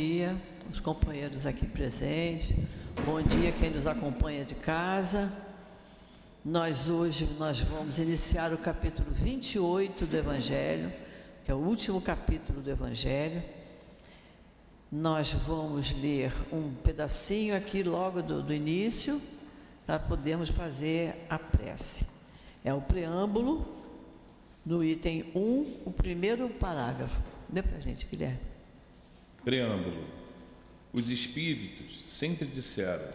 dia, os companheiros aqui presentes. Bom dia quem nos acompanha de casa. Nós hoje nós vamos iniciar o capítulo 28 do Evangelho, que é o último capítulo do Evangelho. Nós vamos ler um pedacinho aqui logo do, do início, para podermos fazer a prece. É o preâmbulo, no item 1, o primeiro parágrafo. Dê para a gente, Guilherme. Preâmbulo. Os espíritos sempre disseram: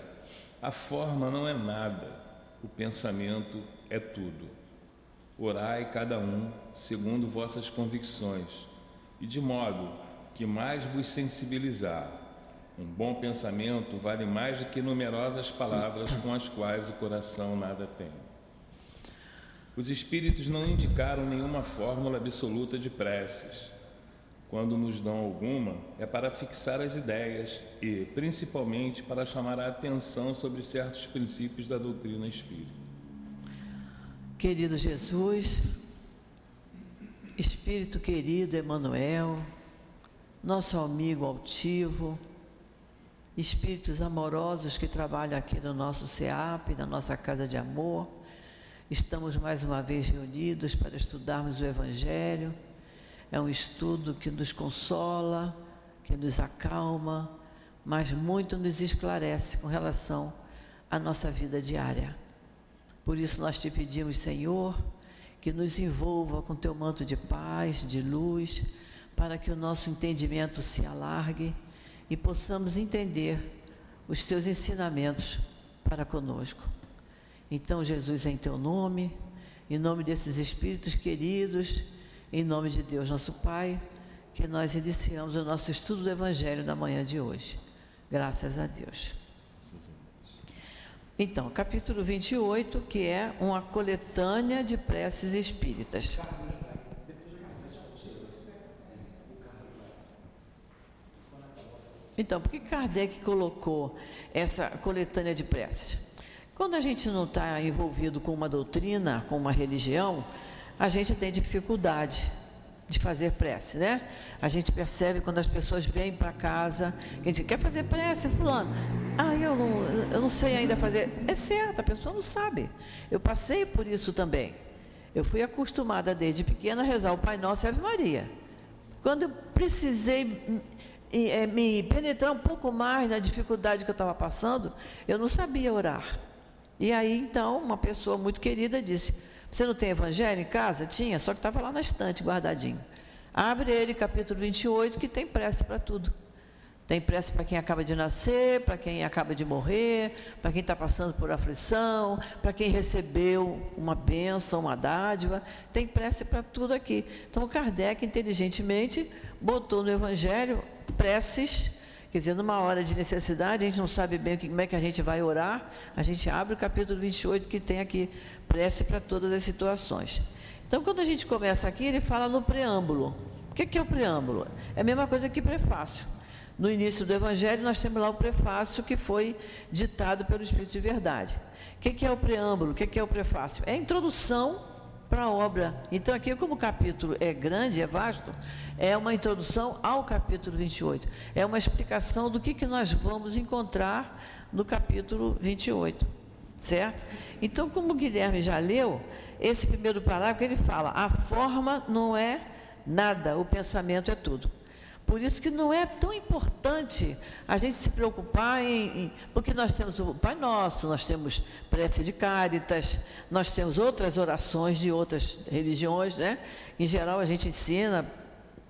a forma não é nada, o pensamento é tudo. Orai cada um segundo vossas convicções, e de modo que mais vos sensibilizar. Um bom pensamento vale mais do que numerosas palavras com as quais o coração nada tem. Os espíritos não indicaram nenhuma fórmula absoluta de preces quando nos dão alguma, é para fixar as ideias e, principalmente, para chamar a atenção sobre certos princípios da doutrina espírita. Querido Jesus, Espírito querido Emanuel, nosso amigo altivo, espíritos amorosos que trabalham aqui no nosso SEAP, na nossa casa de amor, estamos mais uma vez reunidos para estudarmos o Evangelho é um estudo que nos consola, que nos acalma, mas muito nos esclarece com relação à nossa vida diária. Por isso nós te pedimos, Senhor, que nos envolva com teu manto de paz, de luz, para que o nosso entendimento se alargue e possamos entender os teus ensinamentos para conosco. Então, Jesus, em teu nome, em nome desses espíritos queridos, em nome de Deus, nosso Pai, que nós iniciamos o nosso estudo do Evangelho na manhã de hoje. Graças a Deus. Então, capítulo 28, que é uma coletânea de preces espíritas. Então, por que Kardec colocou essa coletânea de preces? Quando a gente não está envolvido com uma doutrina, com uma religião, a gente tem dificuldade de fazer prece, né? A gente percebe quando as pessoas vêm para casa, que a gente quer fazer prece, fulano. Ah, eu não, eu não sei ainda fazer. É certo, a pessoa não sabe. Eu passei por isso também. Eu fui acostumada desde pequena a rezar o Pai Nosso e a Ave Maria. Quando eu precisei é, me penetrar um pouco mais na dificuldade que eu estava passando, eu não sabia orar. E aí, então, uma pessoa muito querida disse: você não tem evangelho em casa? Tinha, só que estava lá na estante, guardadinho. Abre ele, capítulo 28, que tem prece para tudo. Tem prece para quem acaba de nascer, para quem acaba de morrer, para quem está passando por aflição, para quem recebeu uma bênção, uma dádiva. Tem prece para tudo aqui. Então, Kardec, inteligentemente, botou no Evangelho preces Quer dizer, numa hora de necessidade, a gente não sabe bem como é que a gente vai orar, a gente abre o capítulo 28 que tem aqui prece para todas as situações. Então, quando a gente começa aqui, ele fala no preâmbulo. O que é o preâmbulo? É a mesma coisa que prefácio. No início do Evangelho, nós temos lá o prefácio que foi ditado pelo Espírito de Verdade. O que é o preâmbulo? O que é o prefácio? É a introdução para a obra. Então, aqui, como o capítulo é grande, é vasto, é uma introdução ao capítulo 28. É uma explicação do que, que nós vamos encontrar no capítulo 28. Certo? Então, como o Guilherme já leu, esse primeiro parágrafo ele fala: a forma não é nada, o pensamento é tudo. Por isso que não é tão importante a gente se preocupar em, em, porque nós temos o Pai Nosso, nós temos prece de cáritas, nós temos outras orações de outras religiões, né? Em geral a gente ensina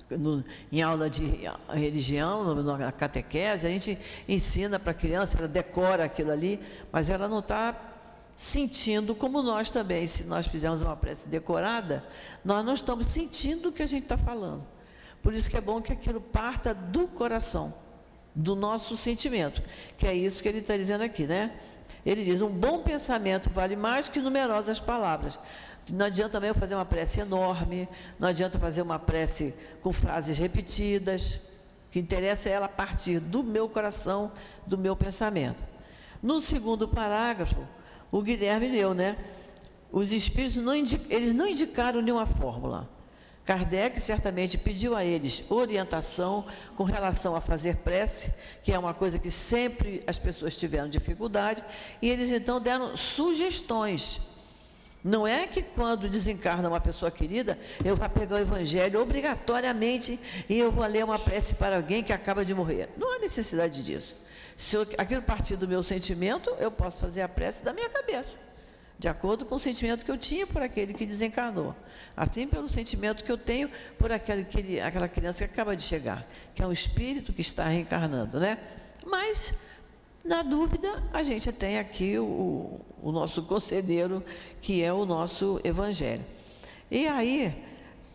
no, em aula de religião, no, na catequese, a gente ensina para a criança, ela decora aquilo ali, mas ela não está sentindo como nós também. Se nós fizermos uma prece decorada, nós não estamos sentindo o que a gente está falando. Por isso que é bom que aquilo parta do coração, do nosso sentimento, que é isso que ele está dizendo aqui, né? Ele diz: um bom pensamento vale mais que numerosas palavras. Não adianta também eu fazer uma prece enorme, não adianta fazer uma prece com frases repetidas. O que interessa é ela partir do meu coração, do meu pensamento. No segundo parágrafo, o Guilherme leu, né? Os espíritos não, eles não indicaram nenhuma fórmula. Kardec certamente pediu a eles orientação com relação a fazer prece, que é uma coisa que sempre as pessoas tiveram dificuldade, e eles então deram sugestões. Não é que quando desencarna uma pessoa querida, eu vou pegar o evangelho obrigatoriamente e eu vou ler uma prece para alguém que acaba de morrer. Não há necessidade disso. Se eu, aquilo partir do meu sentimento, eu posso fazer a prece da minha cabeça de acordo com o sentimento que eu tinha por aquele que desencarnou. Assim, pelo sentimento que eu tenho por aquele, aquela criança que acaba de chegar, que é um espírito que está reencarnando, né? Mas, na dúvida, a gente tem aqui o, o nosso conselheiro, que é o nosso evangelho. E aí,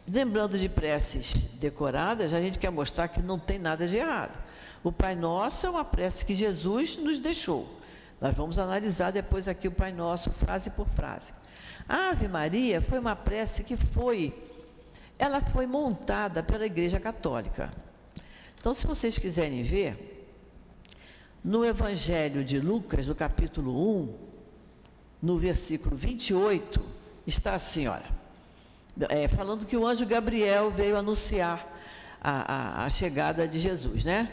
lembrando de preces decoradas, a gente quer mostrar que não tem nada de errado. O Pai Nosso é uma prece que Jesus nos deixou. Nós vamos analisar depois aqui o Pai Nosso, frase por frase. A Ave Maria foi uma prece que foi, ela foi montada pela Igreja Católica. Então, se vocês quiserem ver, no Evangelho de Lucas, no capítulo 1, no versículo 28, está assim, olha, é, falando que o anjo Gabriel veio anunciar a, a, a chegada de Jesus, né?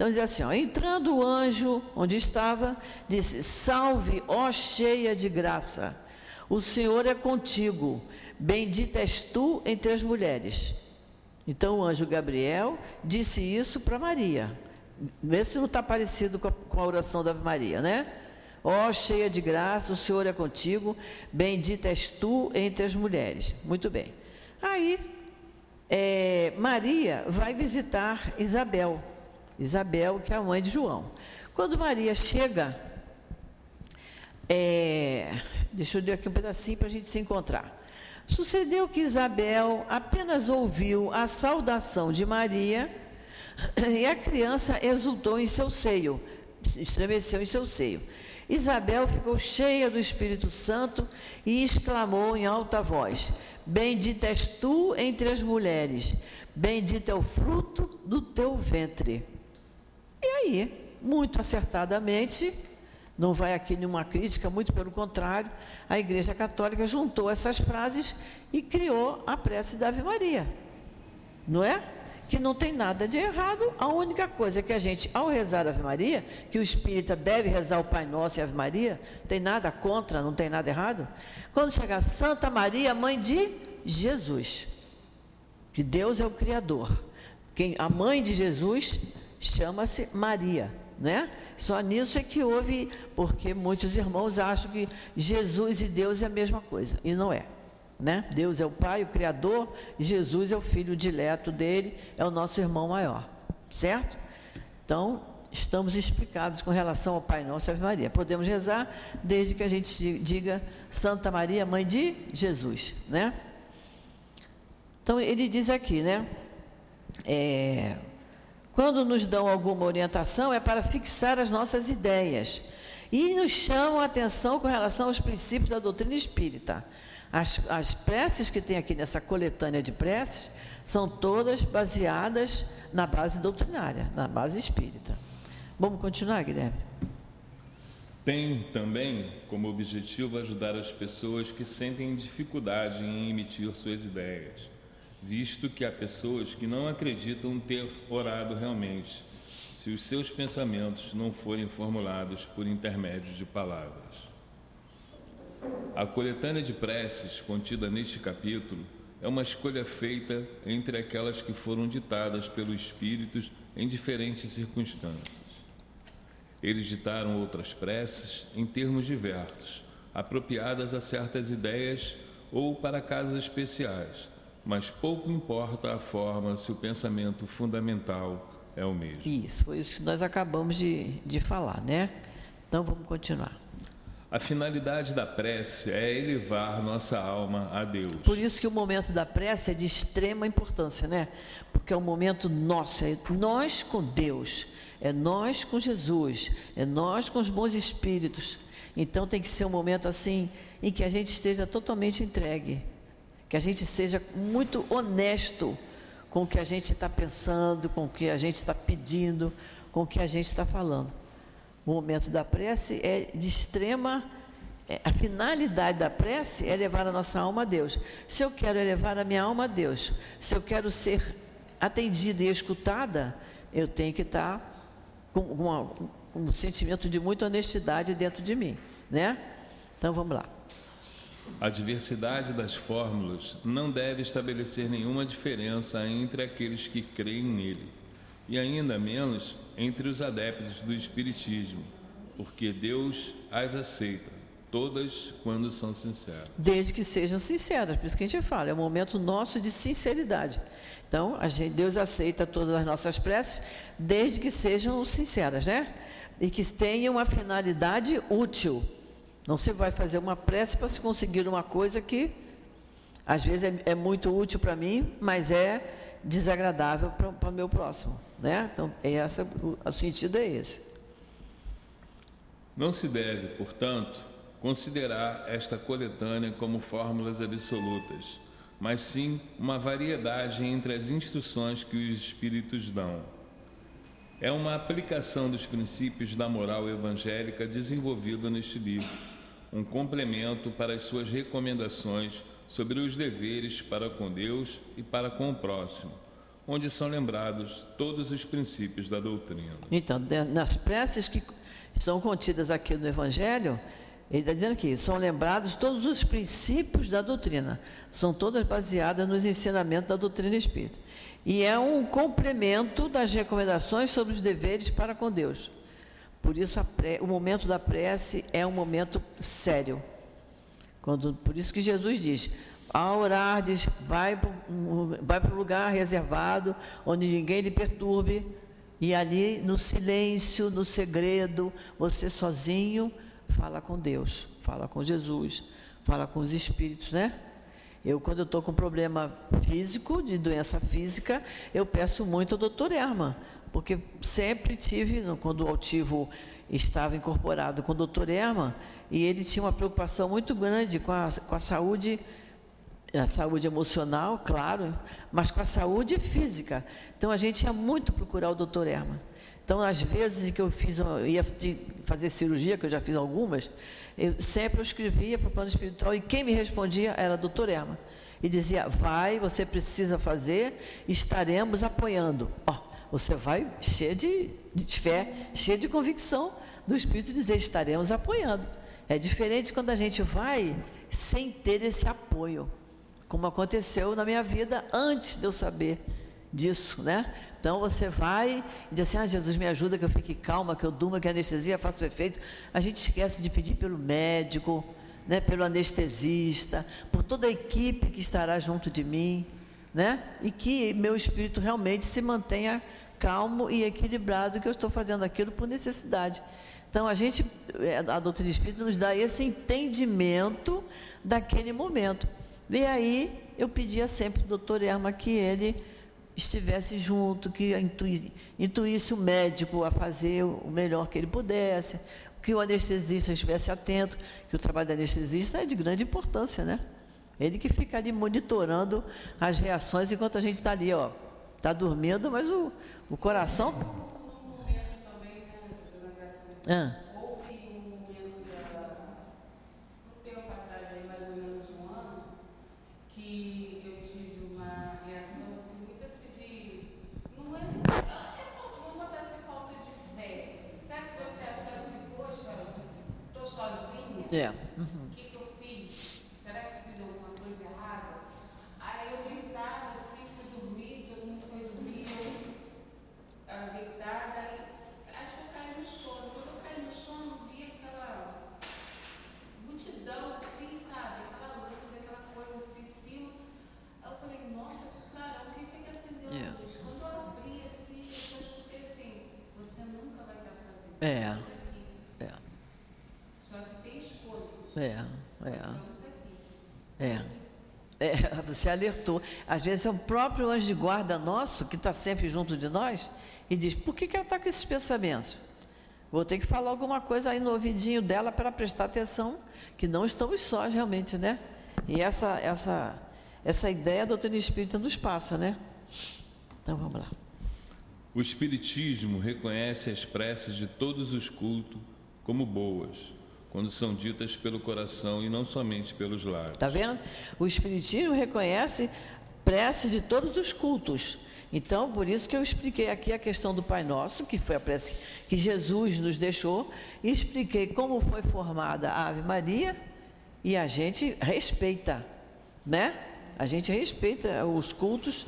Então diz assim: ó, entrando o anjo onde estava, disse: Salve, ó cheia de graça, o Senhor é contigo, bendita és tu entre as mulheres. Então o anjo Gabriel disse isso para Maria. Vê se não está parecido com a, com a oração da Ave Maria, né? Ó cheia de graça, o Senhor é contigo, bendita és tu entre as mulheres. Muito bem. Aí, é, Maria vai visitar Isabel. Isabel, que é a mãe de João. Quando Maria chega, é, deixa eu ler aqui um pedacinho para a gente se encontrar. Sucedeu que Isabel apenas ouviu a saudação de Maria e a criança exultou em seu seio, estremeceu em seu seio. Isabel ficou cheia do Espírito Santo e exclamou em alta voz: Bendita és tu entre as mulheres, bendito é o fruto do teu ventre. Aí, muito acertadamente, não vai aqui nenhuma crítica, muito pelo contrário, a Igreja Católica juntou essas frases e criou a prece da Ave Maria. Não é? Que não tem nada de errado, a única coisa que a gente, ao rezar a Ave Maria, que o espírita deve rezar o Pai Nosso e a Ave Maria, tem nada contra, não tem nada errado. Quando chegar Santa Maria, mãe de Jesus, que Deus é o Criador. Quem, a mãe de Jesus chama-se Maria, né? Só nisso é que houve, porque muitos irmãos acham que Jesus e Deus é a mesma coisa, e não é. Né? Deus é o Pai, o Criador, Jesus é o Filho dileto dele, é o nosso irmão maior, certo? Então, estamos explicados com relação ao Pai Nosso e Ave Maria. Podemos rezar desde que a gente diga Santa Maria, Mãe de Jesus, né? Então, ele diz aqui, né? É, quando nos dão alguma orientação, é para fixar as nossas ideias e nos chamam a atenção com relação aos princípios da doutrina espírita. As, as preces que tem aqui nessa coletânea de preces são todas baseadas na base doutrinária, na base espírita. Vamos continuar, Guilherme? Tem também como objetivo ajudar as pessoas que sentem dificuldade em emitir suas ideias visto que há pessoas que não acreditam ter orado realmente, se os seus pensamentos não forem formulados por intermédio de palavras. A coletânea de preces contida neste capítulo é uma escolha feita entre aquelas que foram ditadas pelos Espíritos em diferentes circunstâncias. Eles ditaram outras preces em termos diversos, apropriadas a certas ideias ou para casos especiais, mas pouco importa a forma se o pensamento fundamental é o mesmo. Isso, foi isso que nós acabamos de, de falar, né? Então vamos continuar. A finalidade da prece é elevar nossa alma a Deus. Por isso que o momento da prece é de extrema importância, né? Porque é um momento nosso, é nós com Deus, é nós com Jesus, é nós com os bons espíritos. Então tem que ser um momento assim em que a gente esteja totalmente entregue que a gente seja muito honesto com o que a gente está pensando, com o que a gente está pedindo, com o que a gente está falando. O momento da prece é de extrema é, a finalidade da prece é levar a nossa alma a Deus. Se eu quero elevar a minha alma a Deus, se eu quero ser atendida e escutada, eu tenho que estar com, uma, com um sentimento de muita honestidade dentro de mim, né? Então vamos lá. A diversidade das fórmulas não deve estabelecer nenhuma diferença entre aqueles que creem nele, e ainda menos entre os adeptos do Espiritismo, porque Deus as aceita, todas quando são sinceras. Desde que sejam sinceras, por isso que a gente fala, é um momento nosso de sinceridade. Então, gente, Deus aceita todas as nossas preces, desde que sejam sinceras, né? E que tenham uma finalidade útil. Não se vai fazer uma prece para se conseguir uma coisa que, às vezes, é, é muito útil para mim, mas é desagradável para o meu próximo, né? Então, é essa, o, o sentido é esse. Não se deve, portanto, considerar esta coletânea como fórmulas absolutas mas sim uma variedade entre as instruções que os Espíritos dão. É uma aplicação dos princípios da moral evangélica desenvolvida neste livro, um complemento para as suas recomendações sobre os deveres para com Deus e para com o próximo, onde são lembrados todos os princípios da doutrina. Então, nas preces que estão contidas aqui no Evangelho, ele está dizendo aqui, são lembrados todos os princípios da doutrina, são todas baseadas nos ensinamentos da doutrina espírita. E é um complemento das recomendações sobre os deveres para com Deus. Por isso, pré, o momento da prece é um momento sério. Quando, por isso que Jesus diz: ao orar, diz, vai para o lugar reservado, onde ninguém lhe perturbe, e ali no silêncio, no segredo, você sozinho fala com Deus, fala com Jesus, fala com os espíritos, né? Eu, quando eu estou com problema físico, de doença física, eu peço muito ao doutor Erma, porque sempre tive, quando o altivo estava incorporado com o doutor Erma, e ele tinha uma preocupação muito grande com a, com a saúde, a saúde emocional, claro, mas com a saúde física. Então a gente ia muito procurar o doutor Erma. Então, às vezes que eu fiz, eu ia fazer cirurgia, que eu já fiz algumas, eu sempre eu escrevia para o plano espiritual e quem me respondia era a doutora Erma. E dizia, vai, você precisa fazer, estaremos apoiando. Ó, você vai cheio de, de fé, cheio de convicção do Espírito dizer, estaremos apoiando. É diferente quando a gente vai sem ter esse apoio, como aconteceu na minha vida antes de eu saber disso, né? Então você vai e diz assim: Ah, Jesus, me ajuda que eu fique calma, que eu durma, que a anestesia faça o efeito. A gente esquece de pedir pelo médico, né, pelo anestesista, por toda a equipe que estará junto de mim, né? E que meu espírito realmente se mantenha calmo e equilibrado, que eu estou fazendo aquilo por necessidade. Então a gente, é, a doutrina espírita nos dá esse entendimento daquele momento. E aí eu pedia sempre ao doutor Erma que ele estivesse junto, que intui, intuísse o médico a fazer o melhor que ele pudesse, que o anestesista estivesse atento, que o trabalho do anestesista é de grande importância, né? Ele que fica ali monitorando as reações enquanto a gente está ali, ó, está dormindo, mas o, o coração. Ah. É. Uhum. O que, que, eu fiz? Será que eu fiz alguma coisa errada? Aí eu deitada assim, fui dormir, todo mundo foi dormir, eu estava deitada, acho que eu caí no sono. Quando eu caí no sono, vi aquela multidão assim, sabe? Aquela luz, aquela coisa assim em cima. Aí eu falei, nossa, quem foi que acendeu a luz? Quando eu abri assim, eu escutei assim, você nunca vai estar sozinho. É. É, é. É. Você alertou. Às vezes é o próprio anjo de guarda nosso, que está sempre junto de nós, e diz: por que, que ela está com esses pensamentos? Vou ter que falar alguma coisa aí no ouvidinho dela para prestar atenção, que não estamos sós realmente, né? E essa, essa, essa ideia a doutrina espírita nos passa, né? Então vamos lá. O Espiritismo reconhece as preces de todos os cultos como boas quando são ditas pelo coração e não somente pelos lábios. Tá vendo? O Espiritismo reconhece prece de todos os cultos. Então, por isso que eu expliquei aqui a questão do Pai Nosso, que foi a prece que Jesus nos deixou, e expliquei como foi formada a Ave Maria, e a gente respeita, né? A gente respeita os cultos,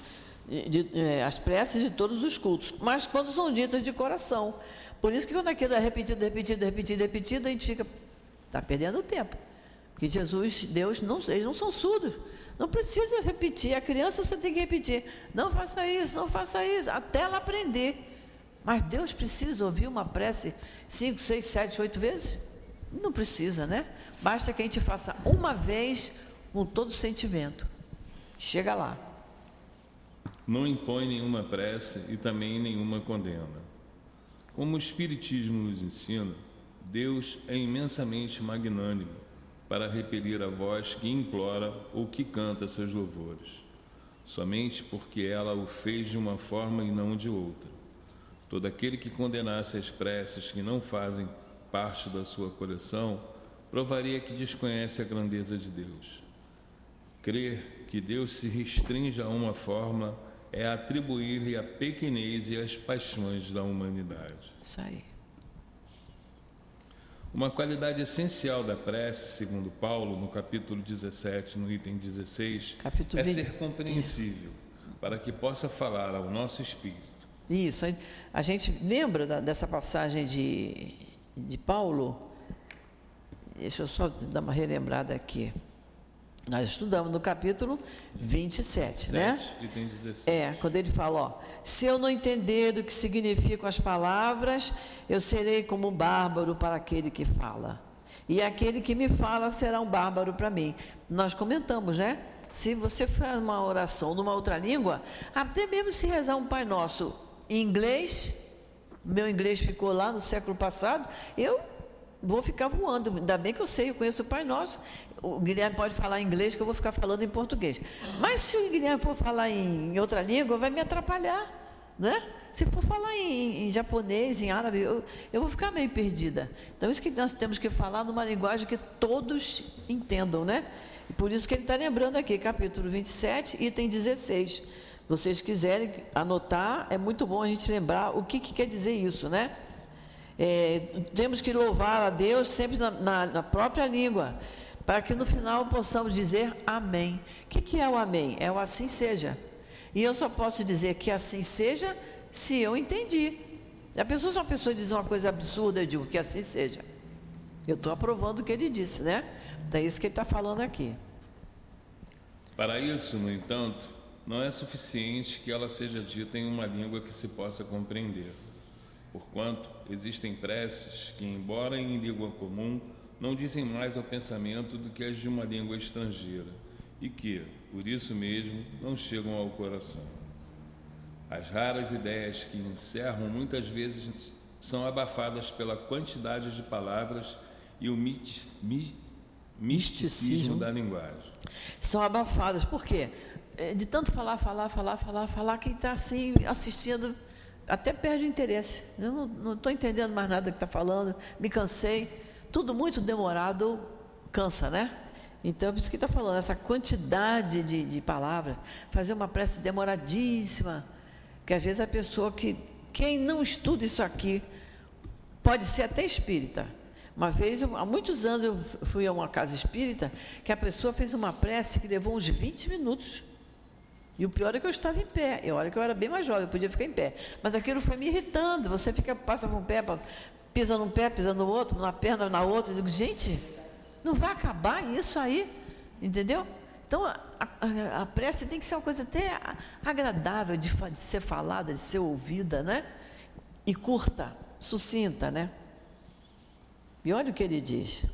de, de, eh, as preces de todos os cultos, mas quando são ditas de coração. Por isso que quando aquilo é repetido, repetido, repetido, repetido, a gente fica, está perdendo tempo. Porque Jesus, Deus, não, eles não são surdos. Não precisa repetir. A criança você tem que repetir. Não faça isso, não faça isso, até ela aprender. Mas Deus precisa ouvir uma prece cinco, seis, sete, oito vezes? Não precisa, né? Basta que a gente faça uma vez com todo sentimento. Chega lá. Não impõe nenhuma prece e também nenhuma condena. Como o Espiritismo nos ensina, Deus é imensamente magnânimo para repelir a voz que implora ou que canta seus louvores, somente porque ela o fez de uma forma e não de outra. Todo aquele que condenasse as preces que não fazem parte da sua coleção provaria que desconhece a grandeza de Deus. Crer que Deus se restringe a uma forma é atribuir-lhe a pequenez e as paixões da humanidade. Isso aí. Uma qualidade essencial da prece, segundo Paulo, no capítulo 17, no item 16, capítulo é 20. ser compreensível, para que possa falar ao nosso espírito. Isso, a gente lembra da, dessa passagem de, de Paulo? Deixa eu só dar uma relembrada aqui. Nós estudamos no capítulo 27, 7, né? Item 16. É, quando ele fala, ó, se eu não entender do que significam as palavras, eu serei como um bárbaro para aquele que fala. E aquele que me fala será um bárbaro para mim. Nós comentamos, né? Se você faz uma oração numa outra língua, até mesmo se rezar um Pai Nosso em inglês, meu inglês ficou lá no século passado, eu vou ficar voando. Ainda bem que eu sei, eu conheço o Pai Nosso. O Guilherme pode falar inglês, que eu vou ficar falando em português. Mas se o Guilherme for falar em, outra língua, vai me atrapalhar, né? Se for falar em, em japonês, em árabe, eu, eu, vou ficar meio perdida. Então, isso que nós temos que falar numa linguagem que todos entendam, né? E por isso que ele está lembrando aqui, capítulo 27, item 16. Se vocês quiserem anotar, é muito bom a gente lembrar o que, que quer dizer isso, né? É, temos que louvar a Deus sempre na, na, na, própria língua, para que no final possamos dizer amém. O que, que é o amém? É o assim seja. E eu só posso dizer que assim seja se eu entendi. A pessoa, se uma pessoa diz uma coisa absurda, eu digo que assim seja. Eu estou aprovando o que ele disse, né? Então é isso que ele está falando aqui. Para isso, no entanto, não é suficiente que ela seja dita em uma língua que se possa compreender. Porquanto existem preces que, embora em língua comum, não dizem mais ao pensamento do que as de uma língua estrangeira e que, por isso mesmo, não chegam ao coração. As raras ideias que encerram muitas vezes são abafadas pela quantidade de palavras e o misticismo, misticismo da linguagem. São abafadas, por quê? É, de tanto falar, falar, falar, falar, falar, quem está assim assistindo até perde o interesse. Eu não estou entendendo mais nada que está falando, me cansei. Tudo muito demorado cansa, né? Então, é por isso que está falando, essa quantidade de, de palavras, fazer uma prece demoradíssima, que às vezes a pessoa que, quem não estuda isso aqui, pode ser até espírita. Uma vez, há muitos anos, eu fui a uma casa espírita, que a pessoa fez uma prece que levou uns 20 minutos. E o pior é que eu estava em pé. Eu olha que eu era bem mais jovem, eu podia ficar em pé. Mas aquilo foi me irritando. Você fica, passa com o pé, pisa num pé, pisa no outro, na perna, na outra. Eu digo, gente, não vai acabar isso aí, entendeu? Então, a, a, a prece tem que ser uma coisa até agradável de, de ser falada, de ser ouvida, né? E curta, sucinta, né? E olha o que ele diz.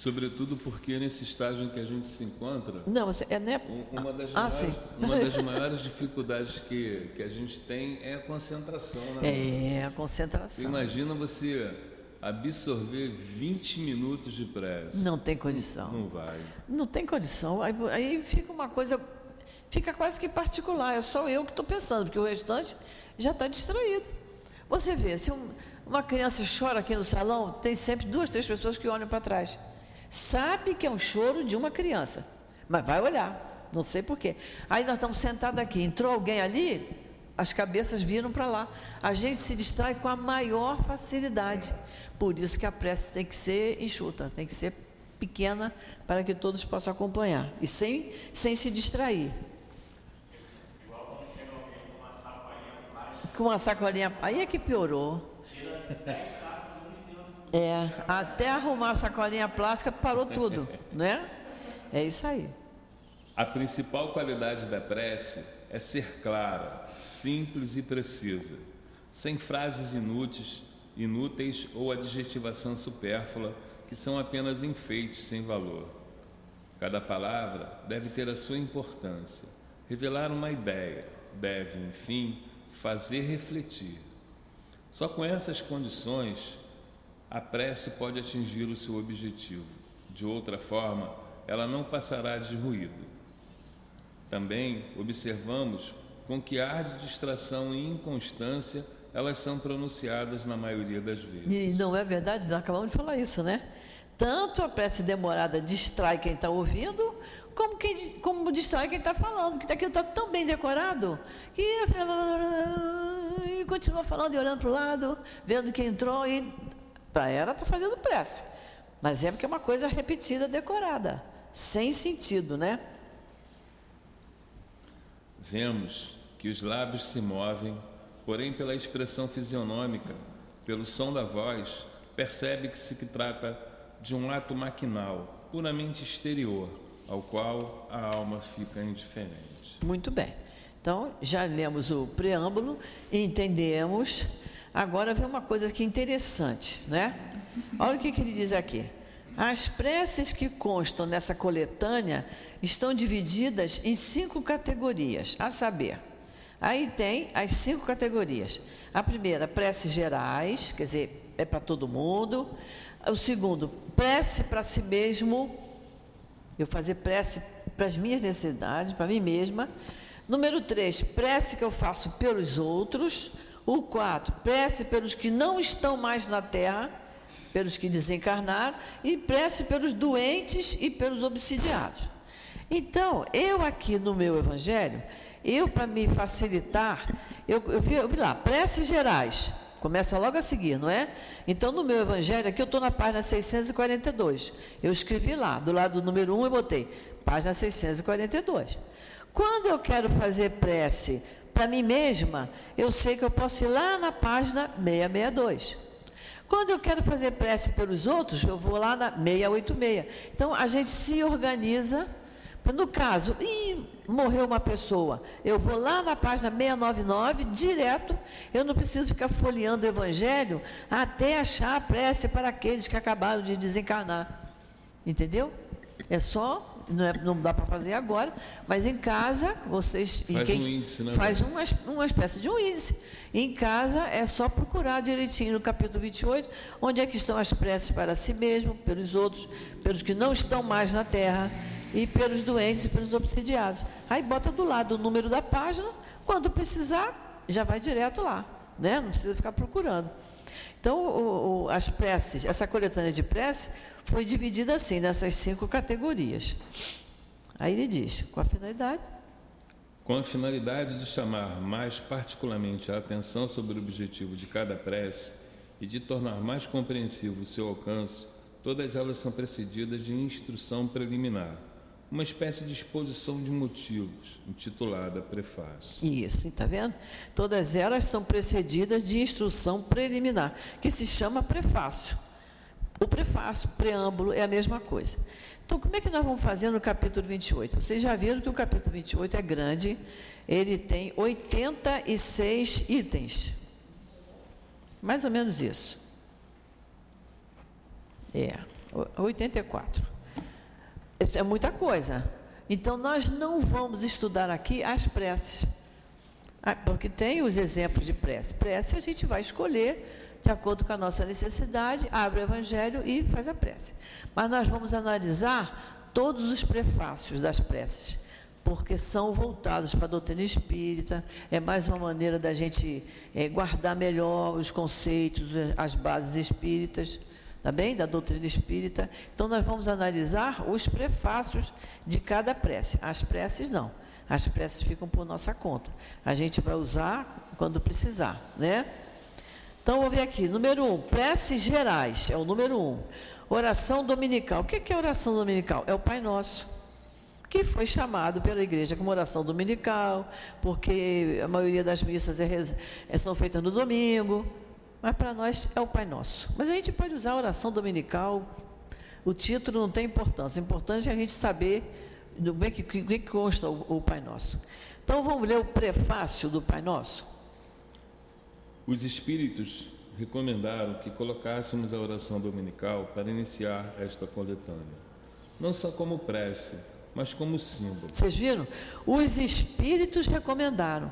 Sobretudo porque nesse estágio em que a gente se encontra. Não, é né? Uma das, ah, maiores, uma das maiores dificuldades que, que a gente tem é a concentração. Né? É, a concentração. Imagina você absorver 20 minutos de prece. Não tem condição. Não, não vai. Não tem condição. Aí, aí fica uma coisa, fica quase que particular. É só eu que estou pensando, porque o restante já está distraído. Você vê, se um, uma criança chora aqui no salão, tem sempre duas, três pessoas que olham para trás. Sabe que é um choro de uma criança, mas vai olhar, não sei porquê. Aí nós estamos sentados aqui, entrou alguém ali, as cabeças viram para lá. A gente se distrai com a maior facilidade. Por isso que a prece tem que ser enxuta, tem que ser pequena para que todos possam acompanhar e sem, sem se distrair. Com uma sacolinha. Aí é que piorou. É, até arrumar a sacolinha plástica parou tudo, né? É isso aí. A principal qualidade da prece é ser clara, simples e precisa, sem frases inúteis, inúteis ou adjetivação supérflua que são apenas enfeites sem valor. Cada palavra deve ter a sua importância, revelar uma ideia, deve, enfim, fazer refletir. Só com essas condições a prece pode atingir o seu objetivo. De outra forma, ela não passará de ruído. Também observamos com que ar de distração e inconstância elas são pronunciadas na maioria das vezes. E não é verdade? Nós acabamos de falar isso, né? Tanto a prece demorada distrai quem está ouvindo, como, quem, como distrai quem está falando, porque aquilo está tão bem decorado que e continua falando e olhando para o lado, vendo quem entrou e para ela está fazendo prece. Mas é porque é uma coisa repetida, decorada, sem sentido, né? Vemos que os lábios se movem, porém pela expressão fisionômica, pelo som da voz, percebe que se trata de um ato maquinal, puramente exterior, ao qual a alma fica indiferente. Muito bem. Então, já lemos o preâmbulo e entendemos. Agora vem uma coisa que é interessante, né? Olha o que, que ele diz aqui. As preces que constam nessa coletânea estão divididas em cinco categorias, a saber, aí tem as cinco categorias. A primeira, preces gerais, quer dizer, é para todo mundo. O segundo, prece para si mesmo, eu fazer prece para as minhas necessidades, para mim mesma. Número 3, prece que eu faço pelos outros. O 4, prece pelos que não estão mais na terra, pelos que desencarnaram. E prece pelos doentes e pelos obsidiados. Então, eu aqui no meu evangelho, eu para me facilitar, eu, eu, vi, eu vi lá, preces gerais. Começa logo a seguir, não é? Então, no meu evangelho, aqui eu estou na página 642. Eu escrevi lá, do lado do número 1, eu botei página 642. Quando eu quero fazer prece para mim mesma, eu sei que eu posso ir lá na página 662. Quando eu quero fazer prece pelos outros, eu vou lá na 686. Então, a gente se organiza no caso, e morreu uma pessoa, eu vou lá na página 699, direto, eu não preciso ficar folheando o Evangelho até achar a prece para aqueles que acabaram de desencarnar. Entendeu? É só, não, é, não dá para fazer agora, mas em casa, vocês. Faz quem, um índice, né? Faz uma, uma espécie de um índice. Em casa é só procurar direitinho no capítulo 28, onde é que estão as preces para si mesmo, pelos outros, pelos que não estão mais na terra e pelos doentes e pelos obsidiados. Aí bota do lado o número da página, quando precisar, já vai direto lá, né? não precisa ficar procurando. Então, o, o, as preces, essa coletânea de preces foi dividida assim, nessas cinco categorias. Aí ele diz, com a finalidade? Com a finalidade de chamar mais particularmente a atenção sobre o objetivo de cada prece e de tornar mais compreensivo o seu alcance, todas elas são precedidas de instrução preliminar uma espécie de exposição de motivos, intitulada Prefácio. Isso, está vendo? Todas elas são precedidas de instrução preliminar, que se chama prefácio. O prefácio, o preâmbulo, é a mesma coisa. Então, como é que nós vamos fazer no capítulo 28? Vocês já viram que o capítulo 28 é grande, ele tem 86 itens. Mais ou menos isso. É, 84 é muita coisa. Então, nós não vamos estudar aqui as preces, ah, porque tem os exemplos de prece. Prece a gente vai escolher de acordo com a nossa necessidade, abre o Evangelho e faz a prece. Mas nós vamos analisar todos os prefácios das preces. porque são voltados para a doutrina espírita, é mais uma maneira da gente é, guardar melhor os conceitos, as bases espíritas, tá bem? Da doutrina espírita. Então, nós vamos analisar os prefácios de cada prece. As preces não. As preces ficam por nossa conta. A gente vai usar quando precisar, né? Então, vou ver aqui. Número um, preces gerais, é o número um. Oração dominical. O que é oração dominical? É o Pai Nosso que foi chamado pela igreja como oração dominical, porque a maioria das missas é, é, são feitas no domingo, mas para nós é o Pai Nosso. Mas a gente pode usar a oração dominical, o título não tem importância, o importante é a gente saber do bem que, que, que consta o, o Pai Nosso. Então vamos ler o prefácio do Pai Nosso. Os Espíritos recomendaram que colocássemos a oração dominical para iniciar esta coletânea, não só como prece, mas como símbolo. Vocês viram? Os espíritos recomendaram.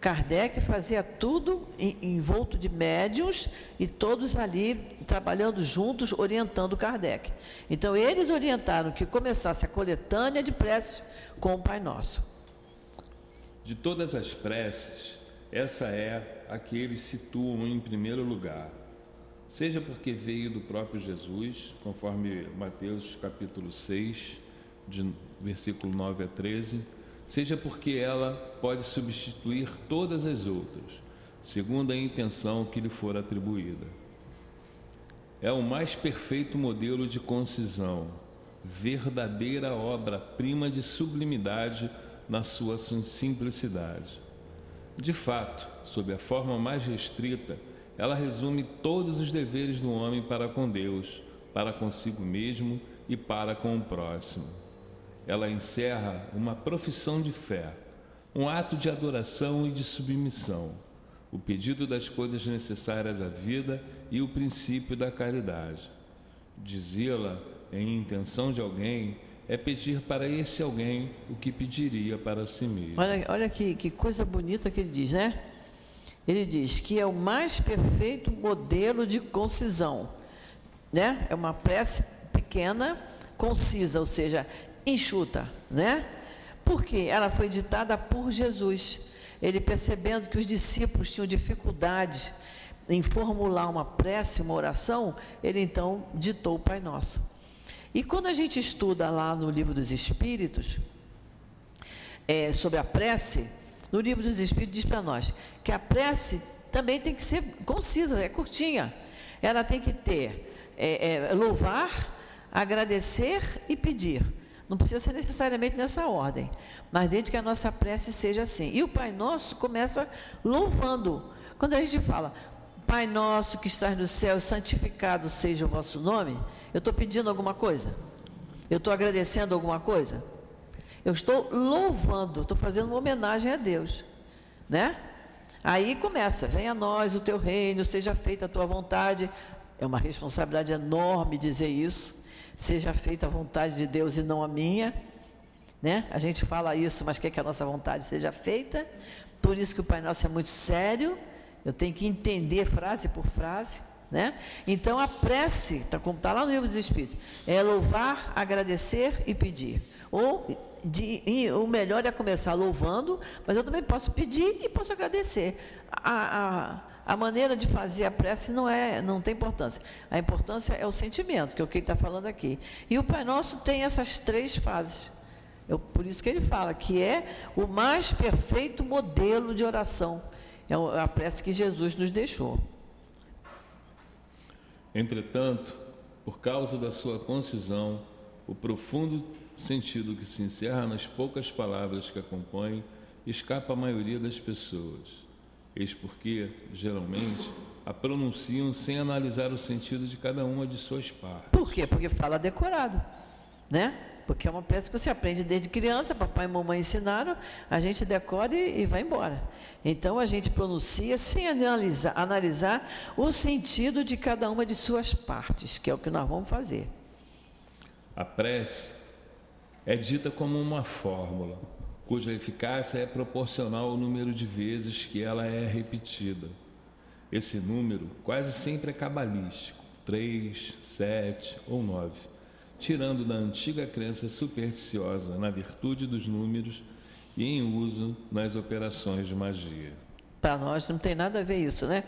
Kardec fazia tudo envolto de médiums e todos ali trabalhando juntos, orientando Kardec. Então, eles orientaram que começasse a coletânea de preces com o Pai Nosso. De todas as preces, essa é a que eles situam em primeiro lugar. Seja porque veio do próprio Jesus, conforme Mateus capítulo 6, de versículo 9 a 13, seja porque ela pode substituir todas as outras, segundo a intenção que lhe for atribuída. É o mais perfeito modelo de concisão, verdadeira obra-prima de sublimidade na sua simplicidade. De fato, sob a forma mais restrita, ela resume todos os deveres do homem para com Deus, para consigo mesmo e para com o próximo ela encerra uma profissão de fé, um ato de adoração e de submissão, o pedido das coisas necessárias à vida e o princípio da caridade. Dizê-la em intenção de alguém é pedir para esse alguém o que pediria para si mesmo. Olha, olha que, que coisa bonita que ele diz, né? Ele diz que é o mais perfeito modelo de concisão, né? É uma prece pequena, concisa, ou seja, enxuta, né? Porque ela foi ditada por Jesus. Ele percebendo que os discípulos tinham dificuldade em formular uma prece, uma oração, ele então ditou o Pai Nosso. E quando a gente estuda lá no livro dos Espíritos, é, sobre a prece, no livro dos Espíritos diz para nós que a prece também tem que ser concisa, é curtinha. Ela tem que ter é, é, louvar, agradecer e pedir. Não precisa ser necessariamente nessa ordem, mas desde que a nossa prece seja assim. E o Pai Nosso começa louvando. Quando a gente fala, Pai Nosso que estás no céu, santificado seja o vosso nome, eu estou pedindo alguma coisa? Eu estou agradecendo alguma coisa? Eu estou louvando, estou fazendo uma homenagem a Deus, né? Aí começa, venha a nós o teu reino, seja feita a tua vontade. É uma responsabilidade enorme dizer isso. Seja feita a vontade de Deus e não a minha. Né? A gente fala isso, mas quer que a nossa vontade seja feita. Por isso que o Pai Nosso é muito sério. Eu tenho que entender frase por frase. Né? Então a prece, tá, como está lá no livro dos Espíritos, é louvar, agradecer e pedir. Ou de, e, o melhor é começar louvando, mas eu também posso pedir e posso agradecer. A, a, a maneira de fazer a prece não é, não tem importância. A importância é o sentimento, que é o que ele está falando aqui. E o Pai Nosso tem essas três fases. Eu, por isso que ele fala que é o mais perfeito modelo de oração. É a prece que Jesus nos deixou. Entretanto, por causa da sua concisão, o profundo sentido que se encerra nas poucas palavras que a compõem escapa à maioria das pessoas. Eis porque, geralmente, a pronunciam sem analisar o sentido de cada uma de suas partes. Por quê? Porque fala decorado, né? Porque é uma peça que você aprende desde criança, papai e mamãe ensinaram, a gente decora e, e vai embora. Então a gente pronuncia sem analisar, analisar o sentido de cada uma de suas partes, que é o que nós vamos fazer. A prece é dita como uma fórmula cuja eficácia é proporcional ao número de vezes que ela é repetida. Esse número quase sempre é cabalístico, 3, 7 ou 9, tirando da antiga crença supersticiosa na virtude dos números e em uso nas operações de magia. Para nós não tem nada a ver isso, né?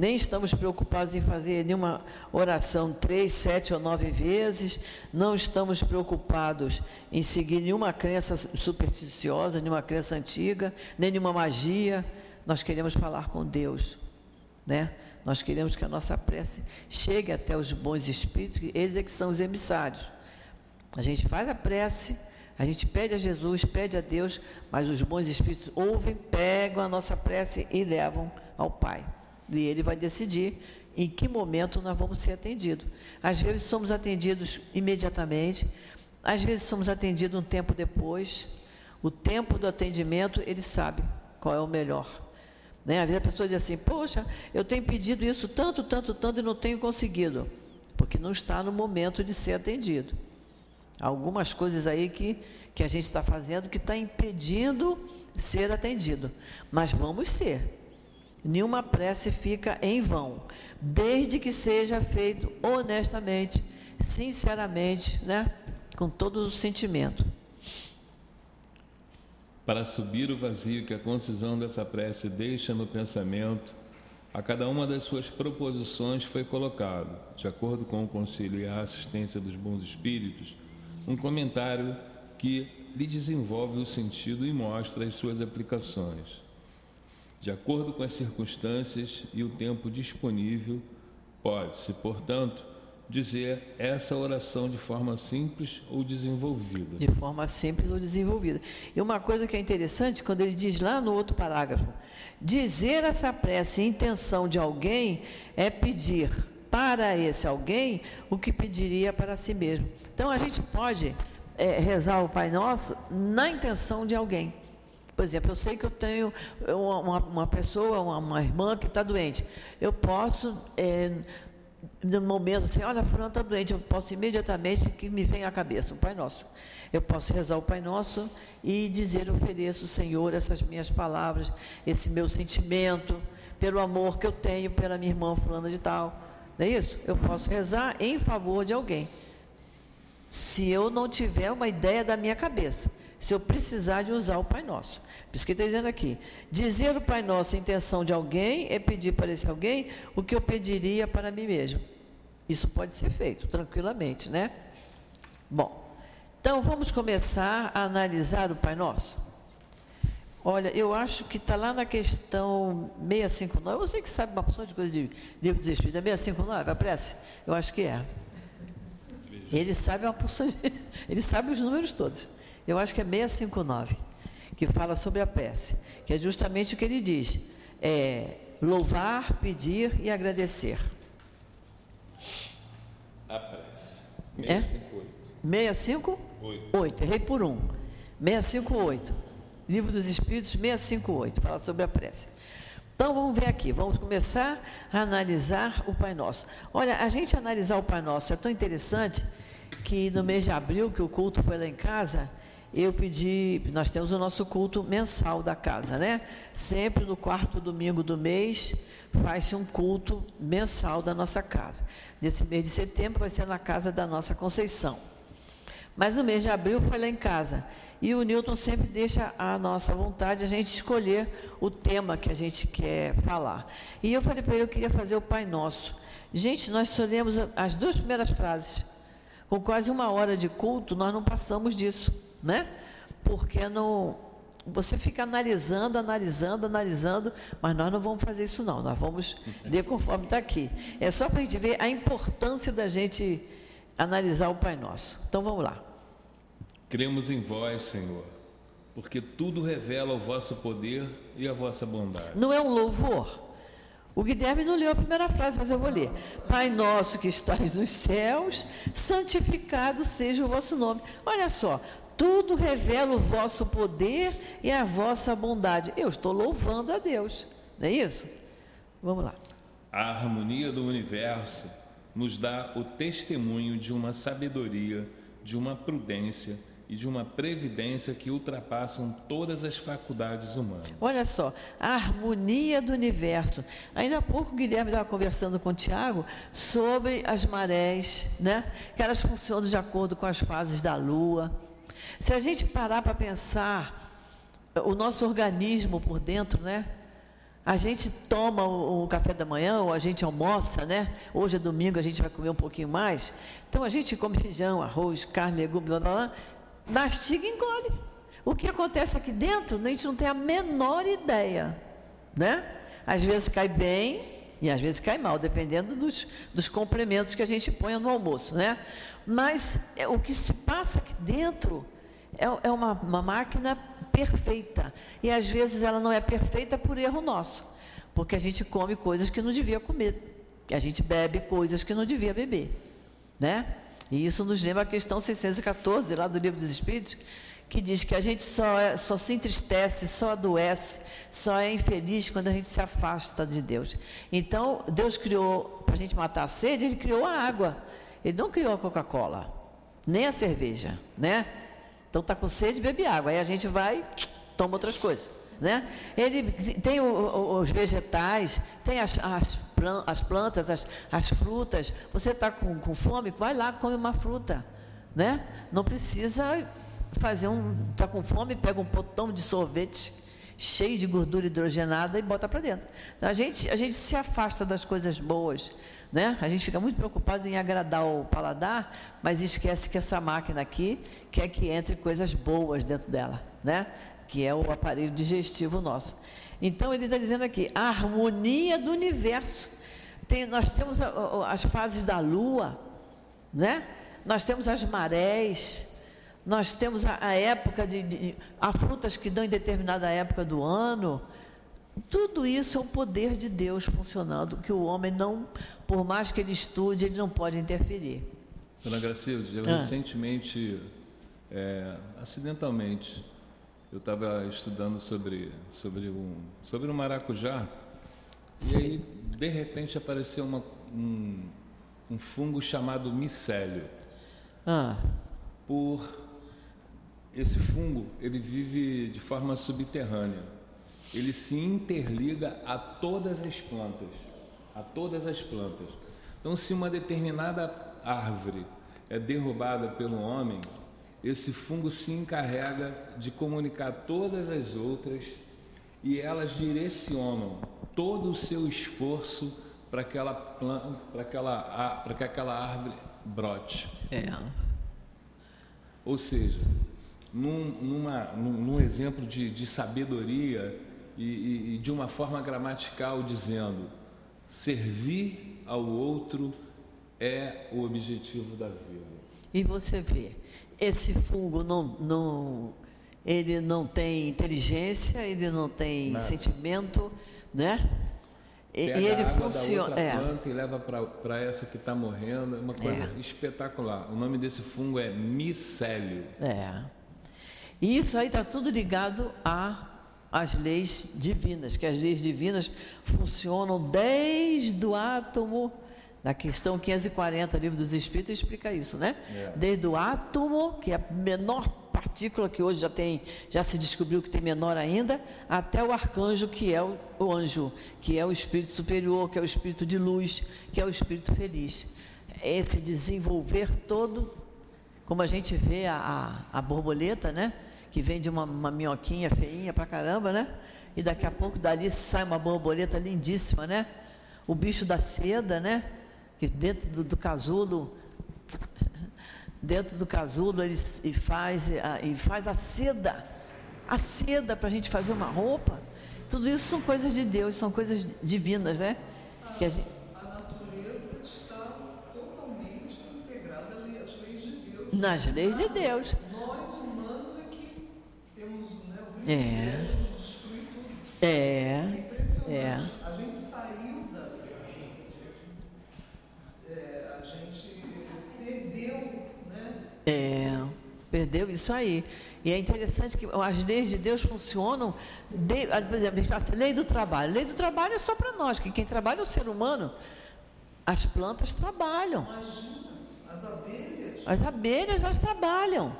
Nem estamos preocupados em fazer nenhuma oração três, sete ou nove vezes, não estamos preocupados em seguir nenhuma crença supersticiosa, nenhuma crença antiga, nem nenhuma magia. Nós queremos falar com Deus, né? Nós queremos que a nossa prece chegue até os bons espíritos, eles é que são os emissários. A gente faz a prece, a gente pede a Jesus, pede a Deus, mas os bons espíritos ouvem, pegam a nossa prece e levam ao Pai. E ele vai decidir em que momento nós vamos ser atendidos. Às vezes somos atendidos imediatamente, às vezes somos atendidos um tempo depois. O tempo do atendimento, ele sabe qual é o melhor. Né? Às vezes a pessoa diz assim: Poxa, eu tenho pedido isso tanto, tanto, tanto e não tenho conseguido, porque não está no momento de ser atendido. Algumas coisas aí que, que a gente está fazendo que está impedindo ser atendido, mas vamos ser. Nenhuma prece fica em vão, desde que seja feito honestamente, sinceramente, né? com todo o sentimento para subir o vazio que a concisão dessa prece deixa no pensamento, a cada uma das suas proposições foi colocado, de acordo com o conselho e a assistência dos bons espíritos, um comentário que lhe desenvolve o sentido e mostra as suas aplicações. De acordo com as circunstâncias e o tempo disponível, pode-se, portanto, dizer essa oração de forma simples ou desenvolvida. De forma simples ou desenvolvida. E uma coisa que é interessante, quando ele diz lá no outro parágrafo, dizer essa prece em intenção de alguém é pedir para esse alguém o que pediria para si mesmo. Então a gente pode é, rezar o Pai Nosso na intenção de alguém. Por exemplo, eu sei que eu tenho uma, uma pessoa, uma, uma irmã que está doente. Eu posso, é, no momento assim, olha, fulano está doente, eu posso imediatamente que me vem à cabeça o Pai Nosso. Eu posso rezar o Pai Nosso e dizer, ofereço, Senhor, essas minhas palavras, esse meu sentimento, pelo amor que eu tenho pela minha irmã fulana de tal. Não é isso? Eu posso rezar em favor de alguém. Se eu não tiver uma ideia da minha cabeça, se eu precisar de usar o Pai Nosso. Por isso que está dizendo aqui. Dizer o Pai Nosso em intenção de alguém é pedir para esse alguém o que eu pediria para mim mesmo. Isso pode ser feito tranquilamente, né? Bom, então vamos começar a analisar o Pai Nosso. Olha, eu acho que está lá na questão 659. Você que sabe uma porção de coisa de livro dos Espíritos. É 659 a prece? Eu acho que é. Ele sabe uma porção de. Ele sabe os números todos. Eu acho que é 659 que fala sobre a prece, que é justamente o que ele diz: é, louvar, pedir e agradecer. A prece. 658. É? 658. Errei por um. 658. Livro dos Espíritos 658. Fala sobre a prece. Então vamos ver aqui, vamos começar a analisar o Pai Nosso. Olha, a gente analisar o Pai Nosso é tão interessante que no mês de abril, que o culto foi lá em casa, eu pedi, nós temos o nosso culto mensal da casa, né? Sempre no quarto domingo do mês faz-se um culto mensal da nossa casa. Nesse mês de setembro vai ser na casa da nossa Conceição. Mas no mês de abril foi lá em casa. E o Newton sempre deixa a nossa vontade a gente escolher o tema que a gente quer falar. E eu falei para ele, eu queria fazer o Pai Nosso. Gente, nós só lemos as duas primeiras frases. Com quase uma hora de culto, nós não passamos disso né? Porque não, você fica analisando, analisando, analisando, mas nós não vamos fazer isso não, nós vamos ler conforme está aqui. É só para a gente ver a importância da gente analisar o Pai Nosso. Então vamos lá. Cremos em vós, Senhor, porque tudo revela o vosso poder e a vossa bondade. Não é um louvor? O Guilherme não leu a primeira frase, mas eu vou ler. Pai nosso que estás nos céus, santificado seja o vosso nome. Olha só, tudo revela o vosso poder e a vossa bondade. Eu estou louvando a Deus, não é isso? Vamos lá. A harmonia do universo nos dá o testemunho de uma sabedoria, de uma prudência e de uma previdência que ultrapassam todas as faculdades humanas. Olha só, a harmonia do universo. Ainda há pouco o Guilherme estava conversando com o Tiago sobre as marés, né? Que elas funcionam de acordo com as fases da Lua. Se a gente parar para pensar o nosso organismo por dentro, né? A gente toma o, o, café da manhã, ou a gente almoça, né? Hoje é domingo, a gente vai comer um pouquinho mais. Então a gente come feijão, arroz, carne, legumes, blá, blá, blá mastiga e engole. O que acontece aqui dentro, a gente não tem a menor ideia, né? Às vezes cai bem e às vezes cai mal, dependendo dos, dos complementos que a gente põe no almoço, né? Mas é, o que se passa aqui dentro é, é uma, uma máquina perfeita. E às vezes ela não é perfeita por erro nosso, porque a gente come coisas que não devia comer, a gente bebe coisas que não devia beber, né? E isso nos lembra a questão 614, lá do Livro dos Espíritos, que diz que a gente só, é, só se entristece, só adoece, só é infeliz quando a gente se afasta de Deus. Então, Deus criou, para a gente matar a sede, Ele criou a água. Ele não criou a Coca-Cola, nem a cerveja, né? Então, está com sede, bebe água. Aí a gente vai, toma outras coisas. Né? Ele tem o, os vegetais, tem as, as, as plantas, as, as, frutas. Você está com, com, fome, vai lá, come uma fruta. Né? Não precisa fazer um. Está com fome, pega um potão de sorvete cheio de gordura hidrogenada e bota para dentro. Então, a, gente, a gente se afasta das coisas boas. Né? A gente fica muito preocupado em agradar o paladar, mas esquece que essa máquina aqui quer que entre coisas boas dentro dela. Né? que é o aparelho digestivo nosso. Então, ele está dizendo aqui, a harmonia do universo. Tem, nós temos as fases da lua, né? nós temos as marés, nós temos a, a época de, de. Frutas que dão em determinada época do ano. Tudo isso é o poder de Deus funcionando, que o homem não, por mais que ele estude, ele não pode interferir. Dona Gracilde, eu ah. recentemente, é, acidentalmente, eu estava estudando sobre, sobre, um, sobre um maracujá Sim. e aí, de repente, apareceu uma, um, um fungo chamado micélio. Ah. Por esse fungo, ele vive de forma subterrânea. Ele se interliga a todas as plantas, a todas as plantas. Então, se uma determinada árvore é derrubada pelo homem, esse fungo se encarrega de comunicar todas as outras e elas direcionam todo o seu esforço para aquela para aquela para que aquela árvore brote. É. Ou seja, num, numa, num, num exemplo de, de sabedoria e, e, e de uma forma gramatical dizendo servir ao outro é o objetivo da vida. E você vê, esse fungo não, não, ele não tem inteligência, ele não tem Nada. sentimento, né? E, Pega ele a água funciona. Da outra é. planta e leva para essa que está morrendo. É uma coisa é. espetacular. O nome desse fungo é micélio. É. E isso aí está tudo ligado a as leis divinas, que as leis divinas funcionam desde o átomo na questão 540, livro dos Espíritos, explica isso, né? É. Desde o átomo, que é a menor partícula que hoje já tem, já se descobriu que tem menor ainda, até o arcanjo, que é o, o anjo, que é o espírito superior, que é o espírito de luz, que é o espírito feliz. Esse desenvolver todo, como a gente vê a, a, a borboleta, né? Que vem de uma, uma minhoquinha feinha pra caramba, né? E daqui a pouco dali sai uma borboleta lindíssima, né? O bicho da seda, né? que dentro do, do casulo, dentro do casulo ele, ele faz, a, ele faz a seda, a seda para a gente fazer uma roupa. Tudo isso são coisas de Deus, são coisas divinas, né? Que a, gente, a natureza está totalmente integrada às leis de Deus. Nas leis de Deus. Nós humanos é que temos né, o é. de destruir tudo. É. É. É. A gente saiu É, perdeu isso aí. E é interessante que as leis de Deus funcionam, de, por exemplo, a lei do trabalho. A lei do trabalho é só para nós, que quem trabalha é o ser humano. As plantas trabalham. Imagina, as abelhas. As abelhas, elas trabalham.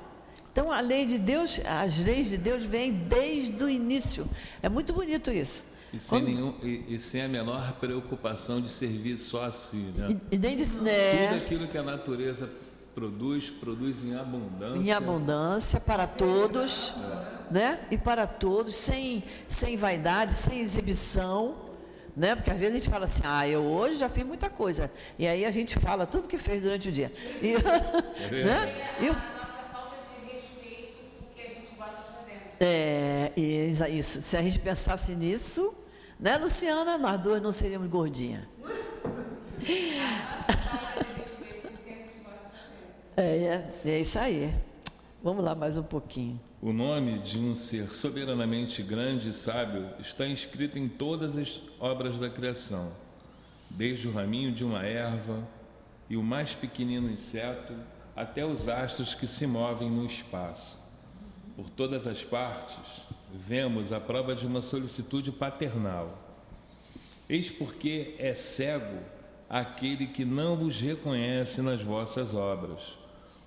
Então a lei de Deus, as leis de Deus vêm desde o início. É muito bonito isso. E sem, Quando... nenhum, e, e, sem a menor preocupação de servir só a si. Né? E, e nem de, né? Tudo aquilo que a natureza produz, produz em abundância. Em abundância para todos, é. né? E para todos, sem, sem vaidade, sem exibição, né? Porque às vezes a gente fala assim, ah, eu hoje já fiz muita coisa. E aí a gente fala tudo que fez durante o dia. E, é né? E, É, isso. Se a gente pensasse nisso, né, Luciana? Nós duas não seríamos gordinhas. É, é, é isso aí. Vamos lá mais um pouquinho. O nome de um ser soberanamente grande e sábio está inscrito em todas as obras da criação, desde o raminho de uma erva e o mais pequenino inseto até os astros que se movem no espaço. Por todas as partes, vemos a prova de uma solicitude paternal. Eis porque é cego aquele que não vos reconhece nas vossas obras,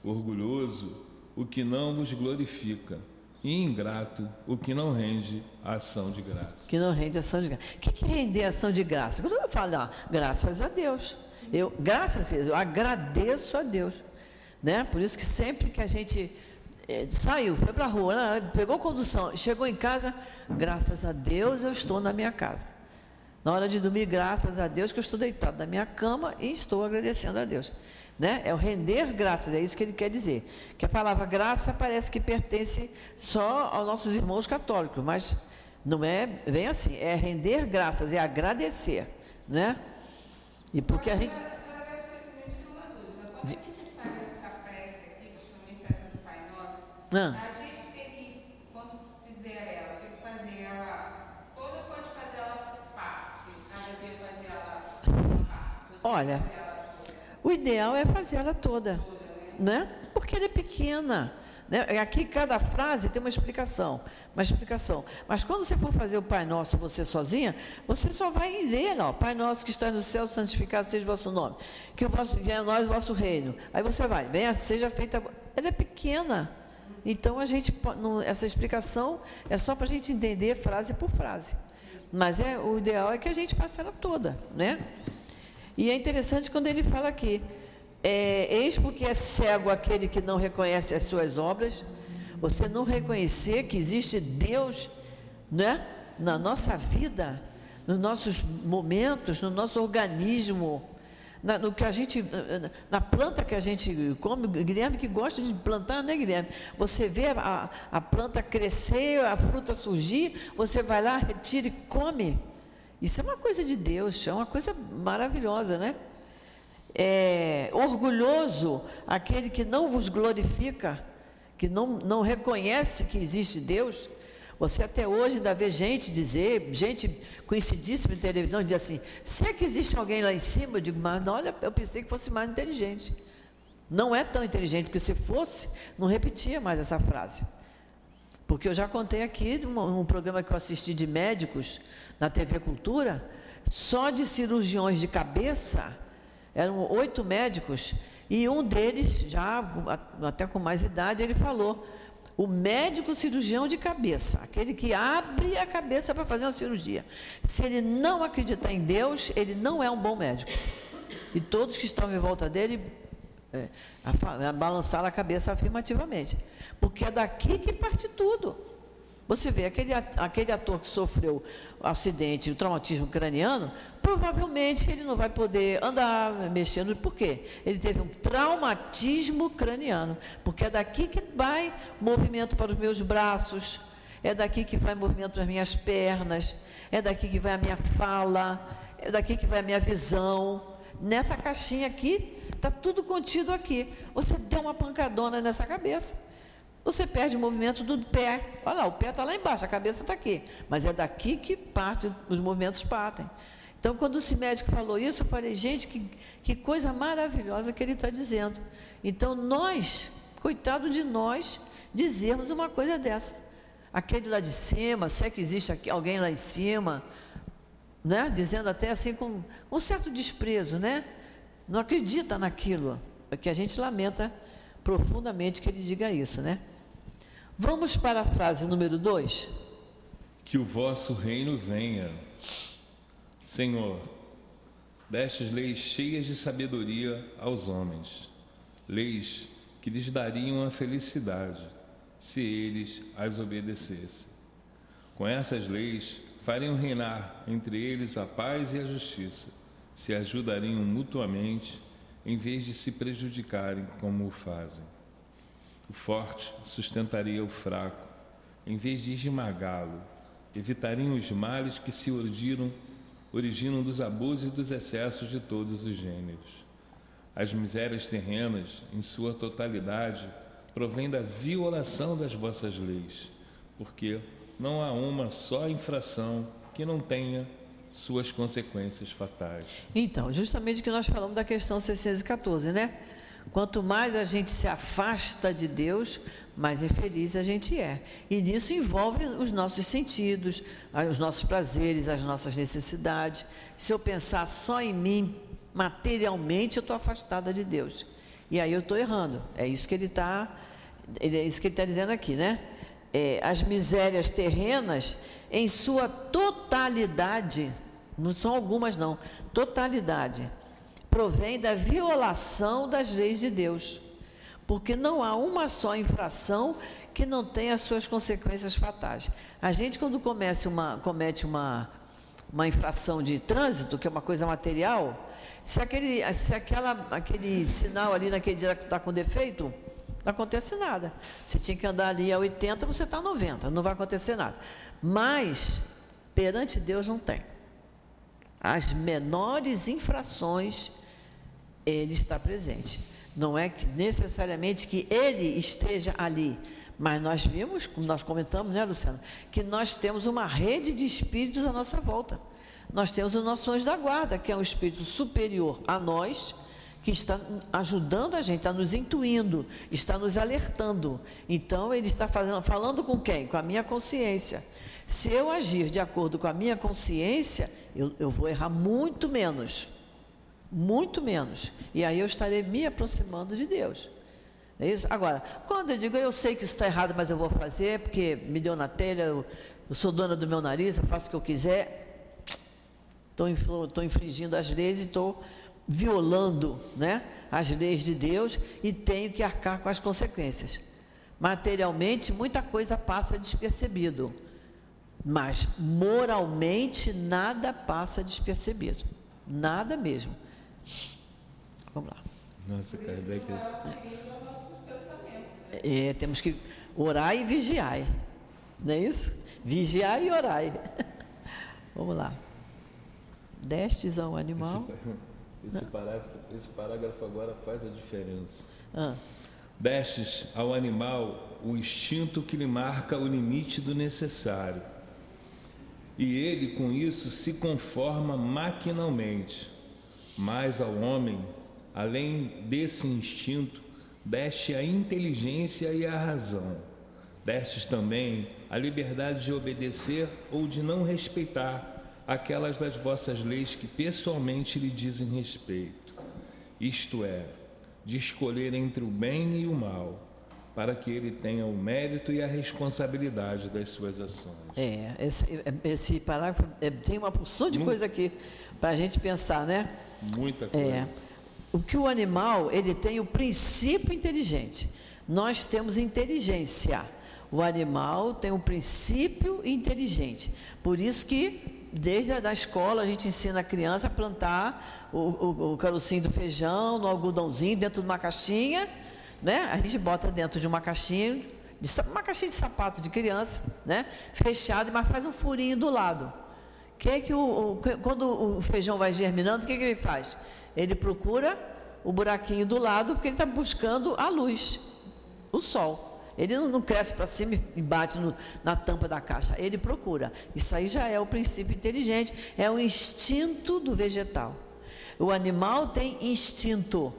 orgulhoso o que não vos glorifica, e ingrato o que não rende ação de graça. Que não rende ação de graça. O que é render ação de graça? Quando eu falo, ah, graças a Deus. Eu, graças a Deus, eu agradeço a Deus. Né? Por isso que sempre que a gente saiu, foi para a rua, pegou condução, chegou em casa, graças a Deus eu estou na minha casa. Na hora de dormir, graças a Deus que eu estou deitado na minha cama e estou agradecendo a Deus. Né? É o render graças, é isso que ele quer dizer. Que a palavra graça parece que pertence só aos nossos irmãos católicos, mas não é bem assim. É render graças, é agradecer. Né? E porque a gente. Ah. A gente tem que, quando fizer ela, tem que fazer ela toda, pode fazer ela parte. Cada dia fazer ela parte. Olha, o ideal é fazer ela toda, né? Porque ela é pequena. Né? Aqui cada frase tem uma explicação, uma explicação. Mas quando você for fazer o Pai Nosso você sozinha, você só vai ler, ó, Pai Nosso que está no céu, santificado seja o vosso nome, que o vosso venha a nós o vosso reino. Aí você vai, venha seja feita. Ela é pequena. Então, a gente, essa explicação é só para a gente entender frase por frase. Mas é, o ideal é que a gente faça ela toda, né? E é interessante quando ele fala aqui, é, eis porque é cego aquele que não reconhece as suas obras, você não reconhecer que existe Deus, né? Na nossa vida, nos nossos momentos, no nosso organismo, na, no que a gente, na planta que a gente come, Guilherme que gosta de plantar, né, Guilherme? Você vê a, a planta crescer, a fruta surgir, você vai lá, retira e come. Isso é uma coisa de Deus, é uma coisa maravilhosa, né? É, orgulhoso aquele que não vos glorifica, que não, não reconhece que existe Deus, você até hoje ainda vê gente dizer, gente conhecidíssima em televisão, diz assim: se é que existe alguém lá em cima, eu digo, mas olha, eu pensei que fosse mais inteligente. Não é tão inteligente, porque se fosse, não repetia mais essa frase. Porque eu já contei aqui, num, num programa que eu assisti de médicos, na TV Cultura, só de cirurgiões de cabeça, eram oito médicos, e um deles, já até com mais idade, ele falou o médico cirurgião de cabeça, aquele que abre a cabeça para fazer uma cirurgia. Se ele não acreditar em Deus, ele não é um bom médico. E todos que estão em volta dele é, a, a balançaram a cabeça afirmativamente. Porque é daqui que parte tudo. Você vê, aquele, aquele ator que sofreu acidente, o traumatismo craniano, provavelmente ele não vai poder andar mexendo. Por quê? Ele teve um traumatismo craniano. Porque é daqui que vai movimento para os meus braços, é daqui que vai movimento para as minhas pernas, é daqui que vai a minha fala, é daqui que vai a minha visão. Nessa caixinha aqui, está tudo contido aqui. Você deu uma pancadona nessa cabeça você perde o movimento do pé. Olha lá, o pé está lá embaixo, a cabeça está aqui. Mas é daqui que parte, os movimentos partem. Então, quando esse médico falou isso, eu falei, gente, que, que coisa maravilhosa que ele está dizendo. Então, nós, coitado de nós, dizermos uma coisa dessa. Aquele lá de cima, se é que existe alguém lá em cima, né? dizendo até assim com um certo desprezo, né? Não acredita naquilo, é que a gente lamenta profundamente que ele diga isso, né? Vamos para a frase número 2? Que o vosso reino venha. Senhor, destes leis cheias de sabedoria aos homens, leis que lhes dariam a felicidade, se eles as obedecessem. Com essas leis, fariam reinar entre eles a paz e a justiça, se ajudariam mutuamente, em vez de se prejudicarem como o fazem. O forte sustentaria o fraco, em vez de esmagá-lo, evitariam os males que se originam, originam dos abusos e dos excessos de todos os gêneros. As misérias terrenas, em sua totalidade, provém da violação das vossas leis, porque não há uma só infração que não tenha suas consequências fatais. Então, justamente que nós falamos da questão 614, né? Quanto mais a gente se afasta de Deus, mais infeliz a gente é. E nisso envolve os nossos sentidos, os nossos prazeres, as nossas necessidades. Se eu pensar só em mim materialmente, eu estou afastada de Deus. E aí eu estou errando. É isso que ele está, é isso que ele está dizendo aqui, né? É, as misérias terrenas, em sua totalidade, não são algumas não, totalidade, provém da violação das leis de Deus. Porque não há uma só infração que não tenha as suas consequências fatais. A gente, quando comece uma, comete uma, uma infração de trânsito, que é uma coisa material, se aquele, se aquela, aquele sinal ali naquele dia está com defeito, não acontece nada. Você tinha que andar ali a 80, você está a 90, não vai acontecer nada. Mas, perante Deus, não tem. As menores infrações, Ele está presente. Não é que necessariamente que Ele esteja ali, mas nós vimos, como nós comentamos, né, Luciana, que nós temos uma rede de espíritos à nossa volta nós temos o nosso anjo da guarda, que é um espírito superior a nós, que está ajudando a gente, está nos intuindo, está nos alertando. Então, ele está fazendo, falando com quem? Com a minha consciência. Se eu agir de acordo com a minha consciência, eu, eu vou errar muito menos. Muito menos. E aí eu estarei me aproximando de Deus. É isso? Agora, quando eu digo eu sei que isso está errado, mas eu vou fazer, porque me deu na telha, eu, eu sou dona do meu nariz, eu faço o que eu quiser, estou infringindo as leis e estou violando né, as leis de Deus e tenho que arcar com as consequências. Materialmente, muita coisa passa despercebido, mas moralmente nada passa despercebido. Nada mesmo. Vamos lá. Nossa, Kardec. É, é, temos que orar e vigiar. Não é isso? Vigiar e orar. Vamos lá destes ao animal. Esse, esse, parágrafo, esse parágrafo, agora faz a diferença. Ah. Destes ao animal o instinto que lhe marca o limite do necessário. E ele, com isso, se conforma maquinalmente. Mas ao homem, além desse instinto, deste a inteligência e a razão. Destes também a liberdade de obedecer ou de não respeitar aquelas das vossas leis que pessoalmente lhe dizem respeito, isto é, de escolher entre o bem e o mal, para que ele tenha o mérito e a responsabilidade das suas ações. É, esse, esse parágrafo é, tem uma porção de Muito, coisa aqui para a gente pensar, né? Muita coisa. É, o que o animal, ele tem o princípio inteligente. Nós temos inteligência. O animal tem um princípio inteligente. Por isso que desde a da escola a gente ensina a criança a plantar o, o, o carocinho do feijão no algodãozinho dentro de uma caixinha, né? A gente bota dentro de uma caixinha, de, uma caixinha de sapato de criança, né? Fechada, mas faz um furinho do lado. Que é que o, o quando o feijão vai germinando, o que, que ele faz? Ele procura o buraquinho do lado porque ele está buscando a luz, o sol. Ele não, não cresce para cima e bate no, na tampa da caixa. Ele procura. Isso aí já é o princípio inteligente, é o instinto do vegetal. O animal tem instinto,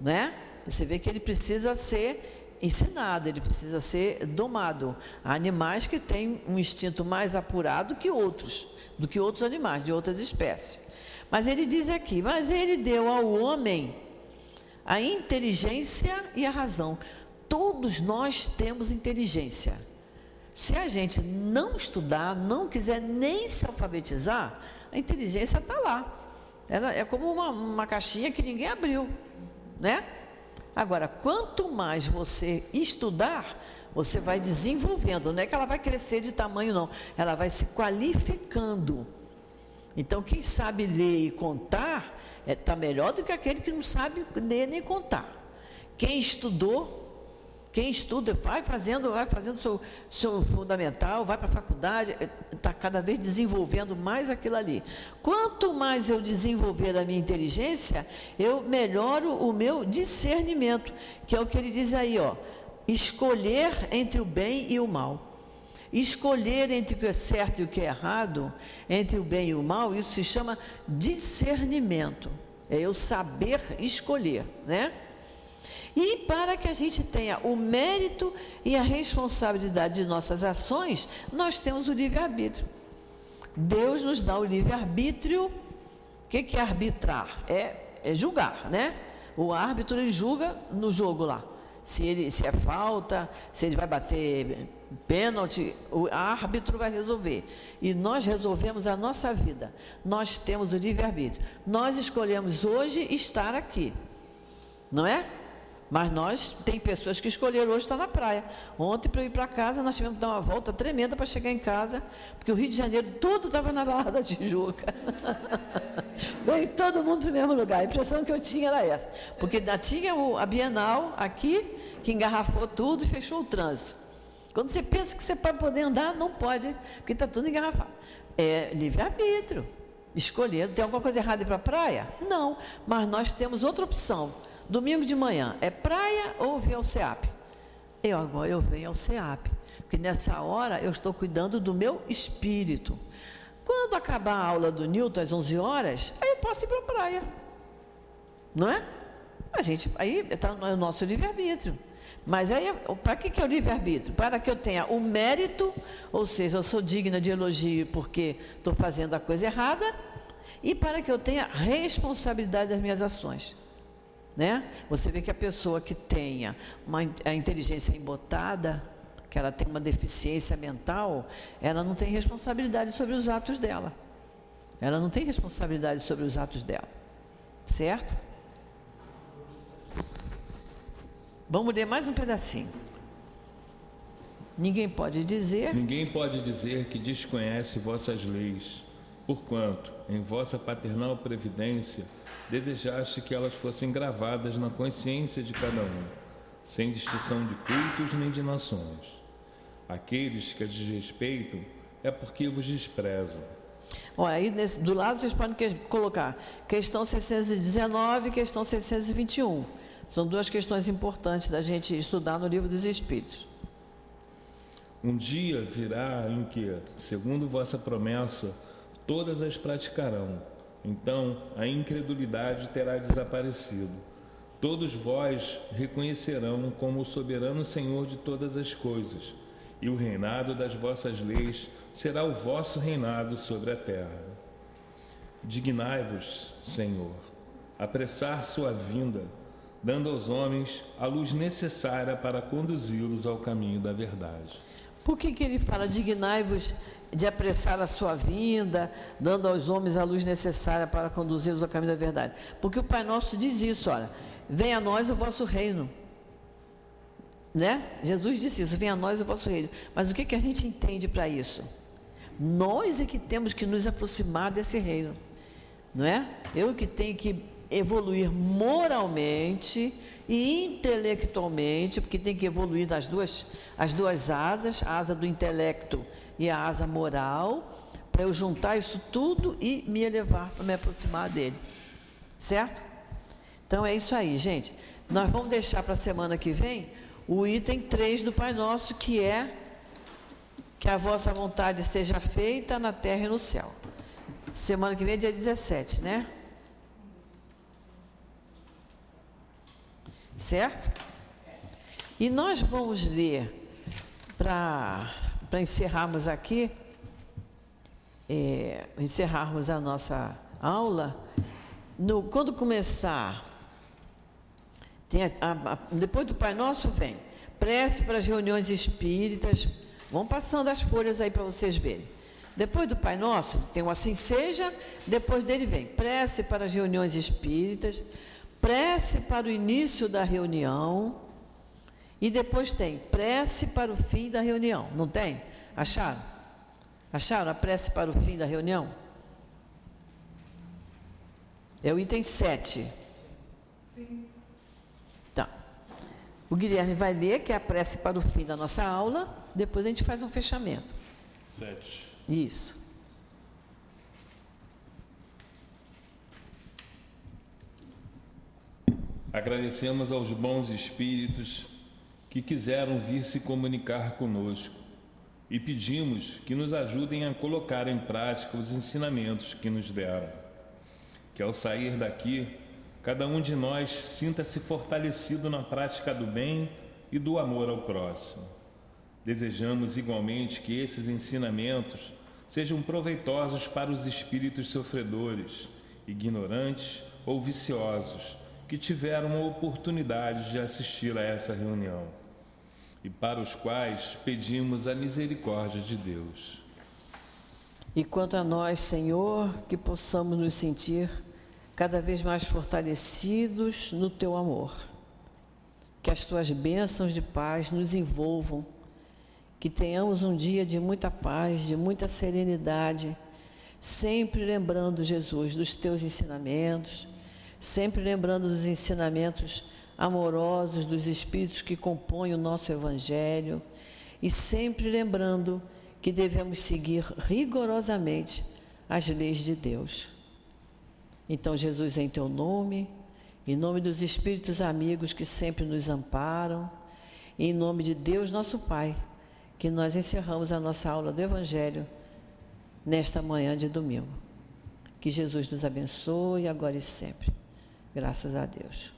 né? Você vê que ele precisa ser ensinado, ele precisa ser domado. Há animais que têm um instinto mais apurado que outros, do que outros animais de outras espécies. Mas ele diz aqui: mas ele deu ao homem a inteligência e a razão todos nós temos inteligência. Se a gente não estudar, não quiser nem se alfabetizar, a inteligência está lá. Ela é como uma, uma caixinha que ninguém abriu, né? Agora, quanto mais você estudar, você vai desenvolvendo. Não é que ela vai crescer de tamanho, não. Ela vai se qualificando. Então, quem sabe ler e contar está é, tá melhor do que aquele que não sabe ler nem contar. Quem estudou, quem estuda, vai fazendo, vai fazendo seu, seu fundamental, vai para a faculdade, está é, cada vez desenvolvendo mais aquilo ali. Quanto mais eu desenvolver a minha inteligência, eu melhoro o meu discernimento, que é o que ele diz aí, ó. Escolher entre o bem e o mal. Escolher entre o que é certo e o que é errado, entre o bem e o mal, isso se chama discernimento. É eu saber escolher, né? E para que a gente tenha o mérito e a responsabilidade de nossas ações, nós temos o livre-arbítrio. Deus nos dá o livre-arbítrio. O que, é arbitrar? É, é julgar, né? O árbitro ele julga no jogo lá. Se, ele, se é falta, se ele vai bater pênalti, o árbitro vai resolver. E nós resolvemos a nossa vida. Nós temos o livre-arbítrio. Nós escolhemos hoje estar aqui. Não é? Mas nós, tem pessoas que escolheram hoje estar na praia. Ontem, para ir para casa, nós tivemos que dar uma volta tremenda para chegar em casa, porque o Rio de Janeiro todo estava na Barra da Tijuca. Veio todo mundo para o mesmo lugar. A impressão que eu tinha era essa. Porque ainda tinha a Bienal aqui, que engarrafou tudo e fechou o trânsito. Quando você pensa que você pode poder andar, não pode, porque está tudo engarrafado. É livre-arbítrio. Escolher. Tem alguma coisa errada ir para a praia? Não. Mas nós temos outra opção. Domingo de manhã, é praia ou vir ao SEAP? Eu agora eu venho ao SEAP. Porque nessa hora eu estou cuidando do meu espírito. Quando acabar a aula do Newton às 11 horas, aí eu posso ir para a praia. Não é? A gente, aí está no nosso livre-arbítrio. Mas aí, para que, que é o livre-arbítrio? Para que eu tenha o mérito, ou seja, eu sou digna de elogio porque estou fazendo a coisa errada, e para que eu tenha responsabilidade das minhas ações. Né? Você vê que a pessoa que tenha uma, a inteligência embotada, que ela tem uma deficiência mental, ela não tem responsabilidade sobre os atos dela. Ela não tem responsabilidade sobre os atos dela. Certo? Vamos ler mais um pedacinho. Ninguém pode dizer. Ninguém pode dizer que desconhece vossas leis, porquanto, em vossa paternal previdência, desejaste que elas fossem gravadas na consciência de cada um, sem distinção de cultos nem de nações. Aqueles que a desrespeitam é porque vos desprezam. Olha, aí nesse, do lado vocês podem que, colocar questão 619 e questão 621. São duas questões importantes da gente estudar no livro dos Espíritos. Um dia virá em que, segundo vossa promessa, todas as praticarão. Então a incredulidade terá desaparecido. Todos vós reconhecerão como o soberano Senhor de todas as coisas, e o reinado das vossas leis será o vosso reinado sobre a terra. Dignai-vos, Senhor, apressar sua vinda dando aos homens a luz necessária para conduzi-los ao caminho da verdade. Por que, que ele fala, dignai-vos de apressar a sua vinda, dando aos homens a luz necessária para conduzi-los ao caminho da verdade? Porque o Pai Nosso diz isso, olha, venha a nós o vosso reino. Né? Jesus disse isso, venha a nós o vosso reino. Mas o que, que a gente entende para isso? Nós é que temos que nos aproximar desse reino. Não é? Eu que tenho que evoluir moralmente e intelectualmente, porque tem que evoluir nas duas, as duas asas, a asa do intelecto e a asa moral, para eu juntar isso tudo e me elevar para me aproximar dele. Certo? Então é isso aí, gente. Nós vamos deixar para a semana que vem o item 3 do Pai Nosso, que é que a vossa vontade seja feita na terra e no céu. Semana que vem é dia 17, né? Certo? E nós vamos ler, para encerrarmos aqui, é, encerrarmos a nossa aula, no, quando começar, a, a, depois do Pai Nosso vem prece para as reuniões espíritas. Vão passando as folhas aí para vocês verem. Depois do Pai Nosso, tem o Assim Seja, depois dele vem prece para as reuniões espíritas, prece para o início da reunião, e depois tem prece para o fim da reunião. Não tem? Acharam? Acharam a prece para o fim da reunião? É o item 7. Sim. Tá. O Guilherme vai ler, que é a prece para o fim da nossa aula, depois a gente faz um fechamento. Sete. Isso. Agradecemos aos bons espíritos que quiseram vir se comunicar conosco e pedimos que nos ajudem a colocar em prática os ensinamentos que nos deram. Que ao sair daqui, cada um de nós sinta-se fortalecido na prática do bem e do amor ao próximo. Desejamos igualmente que esses ensinamentos sejam proveitosos para os espíritos sofredores, ignorantes ou viciosos que tiveram a oportunidade de assistir a essa reunião e para os quais pedimos a misericórdia de Deus. E quanto a nós, Senhor, que possamos nos sentir cada vez mais fortalecidos no teu amor. Que as tuas bênçãos de paz nos envolvam que tenhamos um dia de muita paz, de muita serenidade, sempre lembrando, Jesus, dos teus ensinamentos, sempre lembrando dos ensinamentos amorosos dos espíritos que compõem o nosso Evangelho e sempre lembrando que devemos seguir rigorosamente as leis de Deus. Então, Jesus, em teu nome, em nome dos espíritos amigos que sempre nos amparam, em nome de Deus, nosso Pai que nós encerramos a nossa aula do Evangelho nesta manhã de domingo. Que Jesus nos abençoe agora e sempre. Graças a Deus.